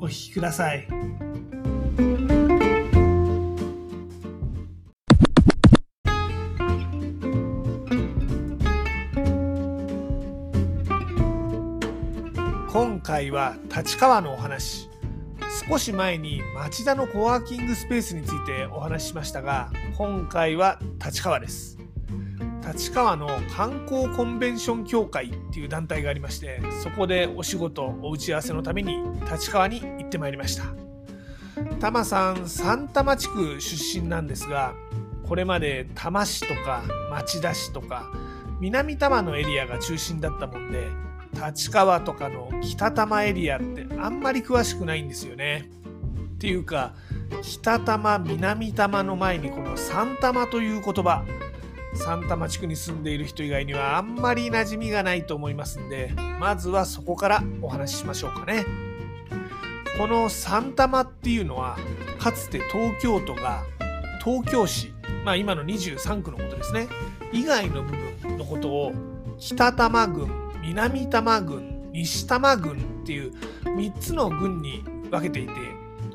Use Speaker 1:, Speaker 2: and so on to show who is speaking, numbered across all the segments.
Speaker 1: お聞きください。今回は立川のお話少し前に町田のコワーキングスペースについてお話ししましたが今回は立川です立川の観光コンベンション協会っていう団体がありましてそこでお仕事お打ち合わせのために立川に行ってまいりました多摩さん三多摩地区出身なんですがこれまで多摩市とか町田市とか南多摩のエリアが中心だったもんで立川とかの北多摩エリアってあんまり詳しくないんですよね。っていうか北多摩南多摩の前にこの三多摩という言葉三多摩地区に住んでいる人以外にはあんまり馴染みがないと思いますんでまずはそこからお話ししましょうかね。この三多摩っていうのはかつて東京都が東京市まあ今の23区のことですね以外の部分のことを北多摩郡南多摩郡西多摩郡っていう3つの郡に分けていて、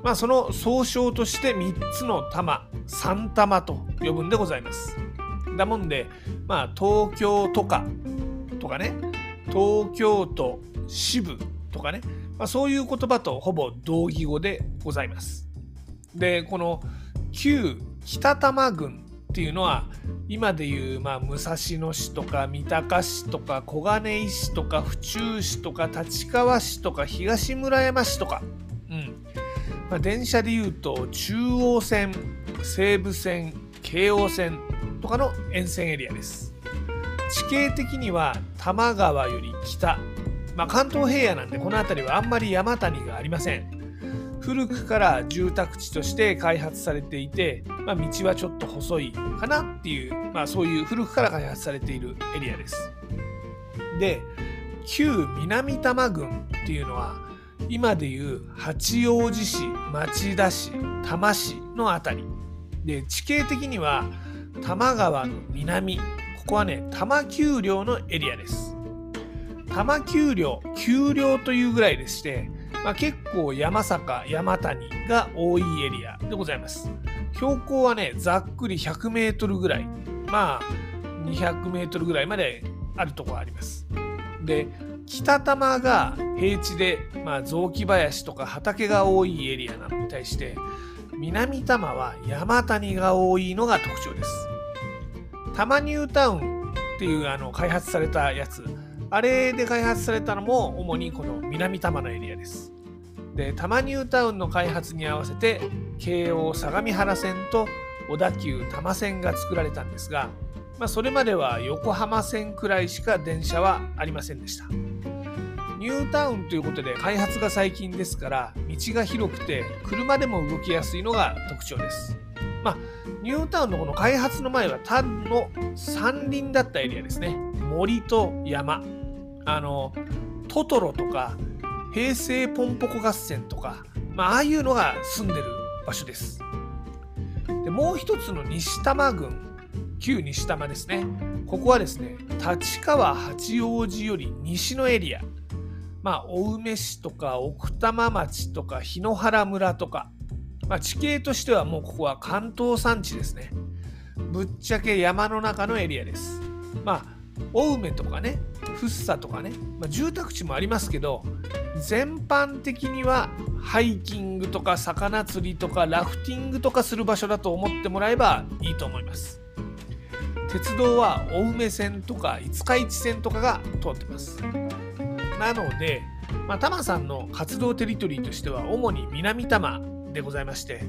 Speaker 1: まあ、その総称として3つの多摩三多摩と呼ぶんでございます。だもんで、まあ、東京都下とかね東京都支部とかね、まあ、そういう言葉とほぼ同義語でございます。でこの旧北多摩郡っていうのは今でいう、まあ、武蔵野市とか三鷹市とか小金井市とか府中市とか立川市とか東村山市とか、うんまあ、電車でいうと中央線西武線京王線とかの沿線エリアです。地形的には多摩川より北、まあ、関東平野なんでこの辺りはあんまり山谷がありません。古くから住宅地として開発されていて、まあ、道はちょっと細いかなっていう、まあ、そういう古くから開発されているエリアです。で旧南多摩郡っていうのは今でいう八王子市町田市多摩市の辺り。で地形的には多摩川の南ここはね多摩丘陵のエリアです。多摩丘陵丘陵というぐらいでしてまあ、結構山坂山谷が多いエリアでございます標高はねざっくり100メートルぐらいまあ200メートルぐらいまであるところありますで北多摩が平地で、まあ、雑木林とか畑が多いエリアなのに対して南多摩は山谷が多いのが特徴です多摩ニュータウンっていうあの開発されたやつあれで開発されたのも主にこの南多摩のエリアです。で、多摩ニュータウンの開発に合わせて、京王相模原線と小田急多摩線が作られたんですが、まあ、それまでは横浜線くらいしか電車はありませんでした。ニュータウンということで開発が最近ですから、道が広くて車でも動きやすいのが特徴です。まあ、ニュータウンのこの開発の前は単の山林だったエリアですね。森と山。あのトトロとか平成ポンポコ合戦とか、まあ、ああいうのが住んでる場所です。でもう一つの西多摩郡旧西多摩ですねここはですね立川八王子より西のエリアまあ青梅市とか奥多摩町とか檜原村とか、まあ、地形としてはもうここは関東山地ですね。ぶっちゃけ山の中のエリアです。まあ青梅とかね福生とかね、まあ、住宅地もありますけど全般的にはハイキングとか魚釣りとかラフティングとかする場所だと思ってもらえばいいと思います。鉄道は青梅線とか五日市線とかが通ってます。なので、まあ、タマさんの活動テリトリーとしては主に南多摩でございまして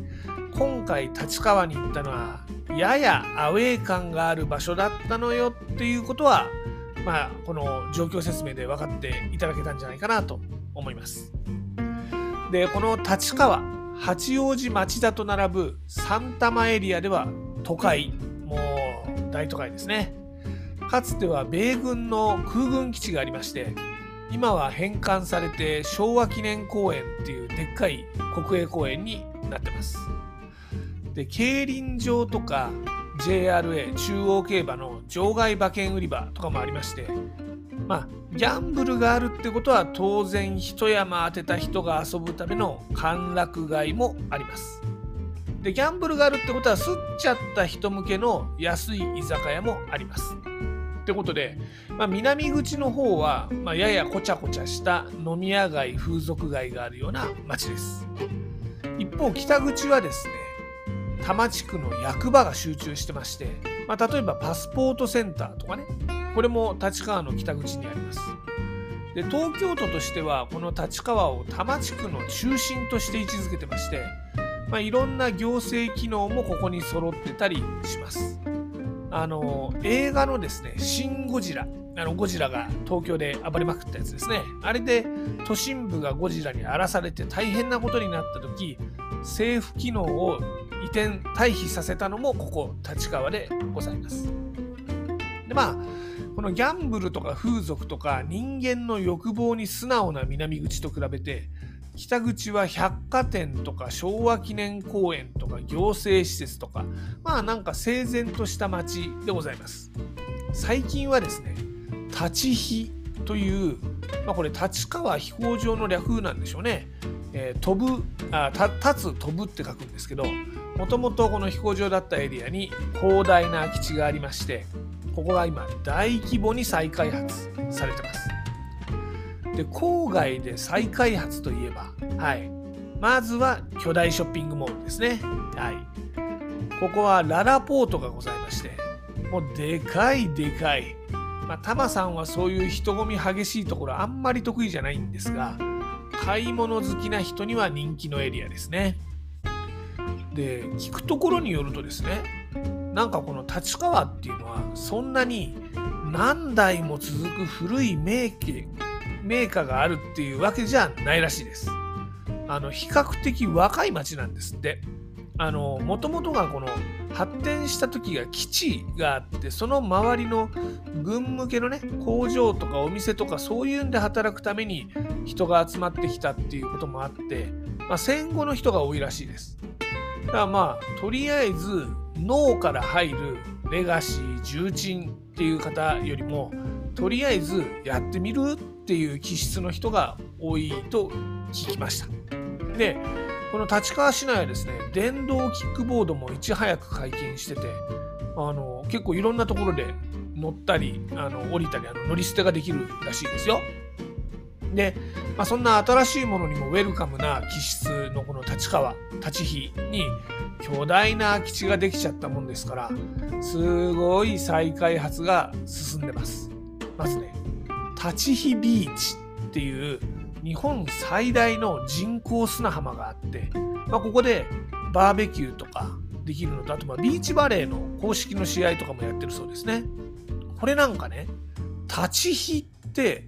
Speaker 1: 今回立川に行ったのはややアウェー感がある場所だったのよっていうことはまあこの状況説明で分かっていただけたんじゃないかなと思います。でこの立川八王子町田と並ぶ三多摩エリアでは都会もう大都会ですね。かつては米軍の空軍基地がありまして今は返還されて昭和記念公園っていうでっかい国営公園になってます。で競輪場とか JRA 中央競馬の場外馬券売り場とかもありましてまあギャンブルがあるってことは当然一山当てた人が遊ぶための歓楽街もあります。でギャンブルがあるってことはすっちゃった人向けの安い居酒屋もあります。ってことで、まあ、南口の方は、まあ、ややこちゃこちゃした飲み屋街風俗街があるような街です。一方北口はですね多摩地区の役場が集中してまして、まあ、例えばパスポートセンターとかねこれも立川の北口にあります。で東京都としてはこの立川を多摩地区の中心として位置づけてまして、まあ、いろんな行政機能もここに揃ってたりします。あの映画のですね「シン・ゴジラ」あのゴジラが東京で暴れまくったやつですね。あれで都心部がゴジラに荒らされて大変なことになった時政府機能を移転退避させたのもここ立川でございます。でまあこのギャンブルとか風俗とか人間の欲望に素直な南口と比べて北口は百貨店とか昭和記念公園とか行政施設とかまあなんか整然とした街でございます。最近はですね立ち飛という、まあ、これ立川飛行場の略なんでしょうね、えー、飛ぶあ立つ飛ぶって書くんですけどもともとこの飛行場だったエリアに広大な空き地がありましてここが今大規模に再開発されてます。で郊外で再開発といえばはい。まずは巨大ショッピングモールですね。はい。ここはララポートがございましてもうでかいでかい。まあ、タマさんはそういう人混み激しいところあんまり得意じゃないんですが買い物好きな人には人気のエリアですね。で聞くところによるとですねなんかこの立川っていうのはそんなに何代も続く古い名家名家があるっていうわけじゃないらしいです。あの比較的若い町なんですって。あのもともとがこの発展した時が基地があってその周りの軍向けのね工場とかお店とかそういうんで働くために人が集まってきたっていうこともあって、まあ、戦後の人が多いらしいです。だからまあとりあえず脳から入るレガシー重鎮っていう方よりもとりあえずやってみるっていう気質の人が多いと聞きました。でこの立川市内はですね電動キックボードもいち早く解禁しててあの結構いろんなところで乗ったりあの降りたりあの乗り捨てができるらしいですよ。で、まあ、そんな新しいものにもウェルカムな気質のこの立川立ち日に巨大な空き地ができちゃったもんですからすごい再開発が進んでますまずね立ち日ビーチっていう日本最大の人工砂浜があって、まあ、ここでバーベキューとかできるのとあとまあビーチバレーの公式の試合とかもやってるそうですねこれなんかね立ち日って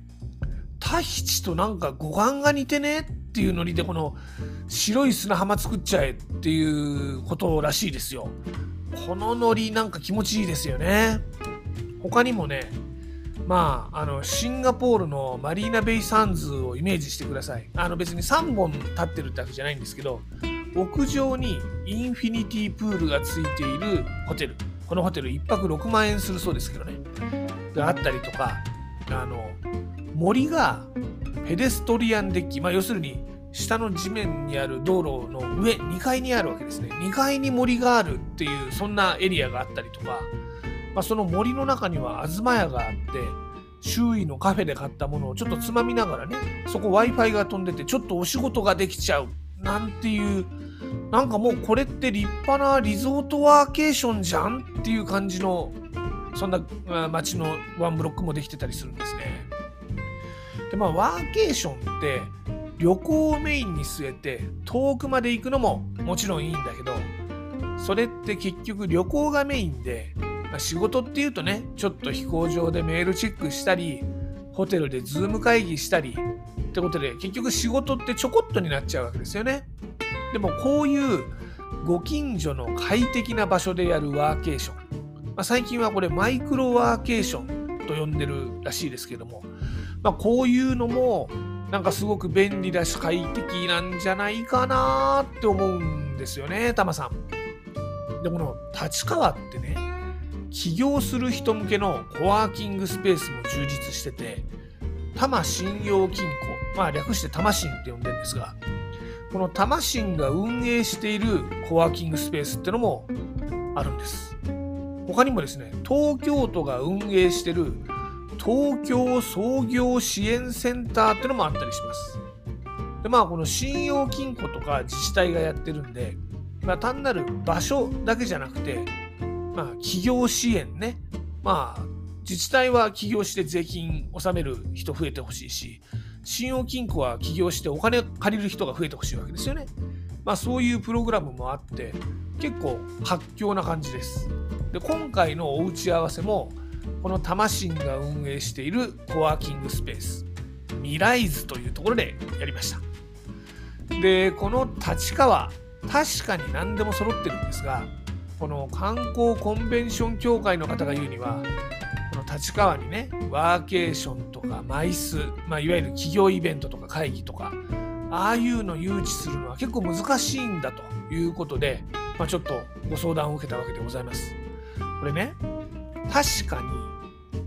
Speaker 1: タヒチとなんか五感が似てねっていうノリでこの白い砂浜作っちゃえっていうことらしいですよ。このノリなんか気持ちいいですよね。他にもね、まあ、あの、シンガポールのマリーナベイサンズをイメージしてください。あの別に3本立ってるってわけじゃないんですけど、屋上にインフィニティプールがついているホテル。このホテル1泊6万円するそうですけどね。があったりとか、あの、森がペデストリアンデッキ、まあ、要するに下の地面にある道路の上2階にあるわけですね2階に森があるっていうそんなエリアがあったりとか、まあ、その森の中には東屋があって周囲のカフェで買ったものをちょっとつまみながらねそこ w i f i が飛んでてちょっとお仕事ができちゃうなんていうなんかもうこれって立派なリゾートワーケーションじゃんっていう感じのそんな街のワンブロックもできてたりするんですね。でまあワーケーションって旅行をメインに据えて遠くまで行くのももちろんいいんだけどそれって結局旅行がメインで、ま、仕事っていうとねちょっと飛行場でメールチェックしたりホテルでズーム会議したりってことで結局仕事ってちょこっとになっちゃうわけですよね。でもこういうご近所の快適な場所でやるワーケーション、まあ、最近はこれマイクロワーケーションと呼んでるらしいですけども、まあ、こういうのもなんかすごく便利だし快適なんじゃないかなって思うんですよね、タマさん。で、この立川ってね、起業する人向けのコワーキングスペースも充実してて、多摩信用金庫、まあ略して多摩信って呼んでるんですが、この多摩信が運営しているコワーキングスペースってのもあるんです。他にもですね、東京都が運営してる東京創業支援センターってのもあったりします。でまあこの信用金庫とか自治体がやってるんで、まあ、単なる場所だけじゃなくて、まあ、企業支援ね、まあ、自治体は起業して税金納める人増えてほしいし、信用金庫は起業してお金借りる人が増えてほしいわけですよね。まあ、そういうプログラムもあって、結構活況な感じです。で、今回のお打ち合わせも、このタシンが運営しているコワーキングスペース、ミライズというところでやりました。で、この立川、確かに何でも揃ってるんですが、この観光コンベンション協会の方が言うには、この立川にね、ワーケーションとかマイス、まあ、いわゆる企業イベントとか会議とか、ああいうの誘致するのは結構難しいんだということで、まあ、ちょっとご相談を受けたわけでございます。これね、確かに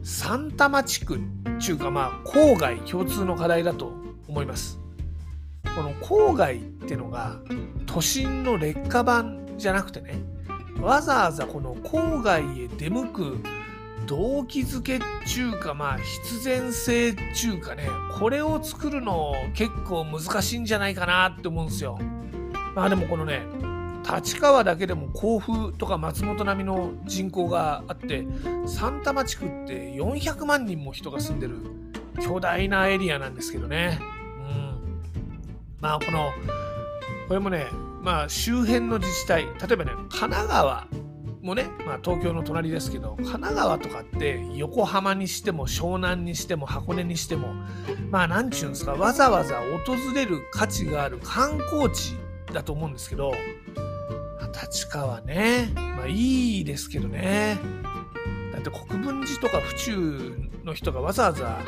Speaker 1: 三多摩地区っていうかまあ郊外共通の課題だと思います。この郊外ってのが都心の劣化版じゃなくてねわざわざこの郊外へ出向く動機づけっちゅうかまあ必然性っちゅうかねこれを作るの結構難しいんじゃないかなって思うんですよ。まあでもこのね立川だけでも甲府とか松本並みの人口があって三多摩地区って400万人も人が住んでる巨大なエリアなんですけどね。うんまあこのこれもねまあ周辺の自治体例えばね神奈川もね、まあ、東京の隣ですけど神奈川とかって横浜にしても湘南にしても箱根にしてもまあ何ちゅうんですかわざわざ訪れる価値がある観光地だと思うんですけど立川ねまあいいですけどね。だって国分寺とか府中の人がわざわざ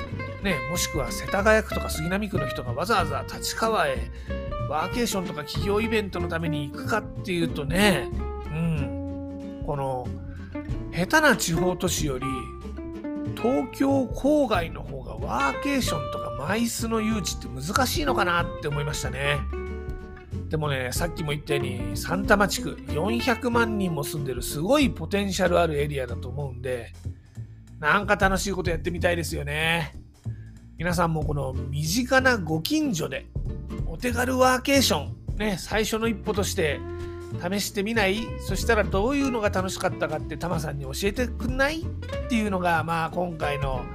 Speaker 1: ね、もしくは世田谷区とか杉並区の人がわざわざ立川へワーケーションとか企業イベントのために行くかっていうとね、うん、この下手な地方都市より東京郊外の方がワーケーションとかマイスの誘致って難しいのかなって思いましたね。でもね、さっきも言ったように、三多摩地区400万人も住んでるすごいポテンシャルあるエリアだと思うんで、なんか楽しいことやってみたいですよね。皆さんもこの身近なご近所でお手軽ワーケーション、ね、最初の一歩として試してみない？そしたらどういうのが楽しかったかってタマさんに教えてくんない？っていうのがまあ今回の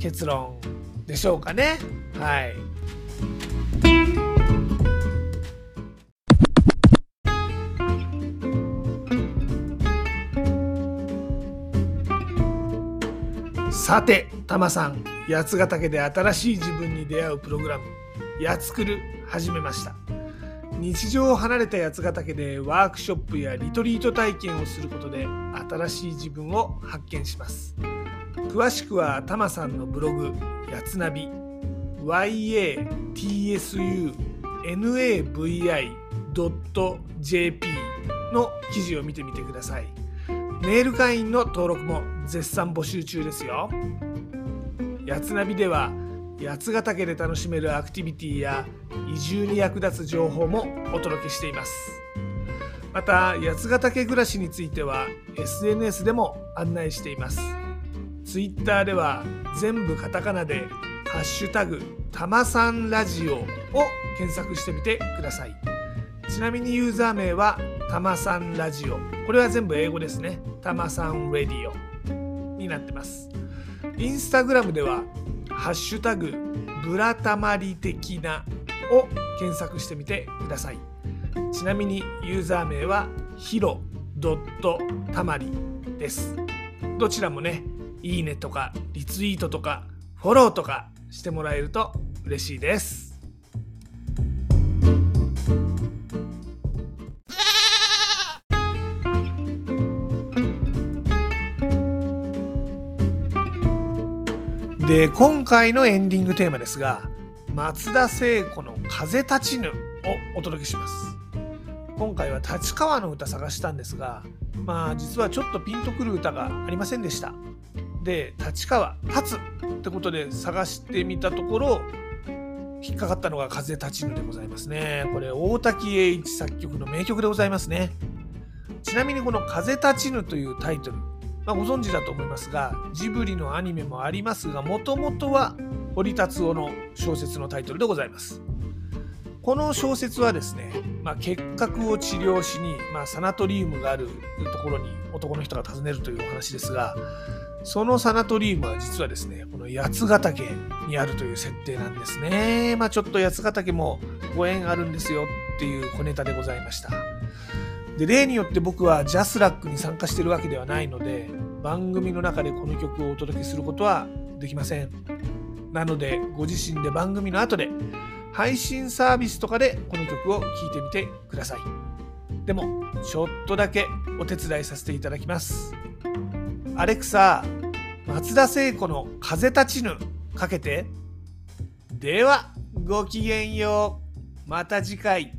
Speaker 1: 結論でしょうかね。はい。さて、タマさん、八ヶ岳で新しい自分に出会うプログラム「やつくる」始めました。日常を離れた八ヶ岳でワークショップやリトリート体験をすることで新しい自分を発見します。詳しくはタマさんのブログ「やつナビ」yatsunavi.jp の記事を見てみてください。メール会員の登録も絶賛募集中ですよ。八つナビでは八ヶ岳で楽しめるアクティビティや移住に役立つ情報もお届けしています。また八ヶ岳暮らしについては SNS でも案内しています。Twitter では全部カタカナで「ハッシュタグたまさんラジオ」を検索してみてください。ちなみにユーザー名はたまさんラジオ。これは全部英語ですね。たまさんレディオになってます。インスタグラムでは、ハッシュタグ、ブラタマリ的なを検索してみてください。ちなみにユーザー名はヒロドットたまりです。どちらもね、いいねとかリツイートとかフォローとかしてもらえると嬉しいです。で今回のエンディングテーマですが松田聖子の「風立ちぬ」をお届けします。今回は立川の歌探したんですがまあ実はちょっとピンとくる歌がありませんでした。で立川初ってことで探してみたところ引っかかったのが風立ちぬでございますね。これ大滝栄一作曲の名曲でございますね。ちなみにこの風立ちぬというタイトルまあ、ご存知だと思いますがジブリのアニメもありますがもともとは堀達夫の小説のタイトルでございます。この小説はですね、まあ、結核を治療しに、まあ、サナトリウムがあるところに男の人が訪ねるというお話ですがそのサナトリウムは実はですねこの八ヶ岳にあるという設定なんですね。まあちょっと八ヶ岳もご縁あるんですよっていう小ネタでございました。で例によって僕はジャスラックに参加してるわけではないので番組の中でこの曲をお届けすることはできません。なのでご自身で番組の後で配信サービスとかでこの曲を聴いてみてください。でもちょっとだけお手伝いさせていただきます。アレクサ松田聖子の「風立ちぬ」かけて。ではごきげんよう。また次回。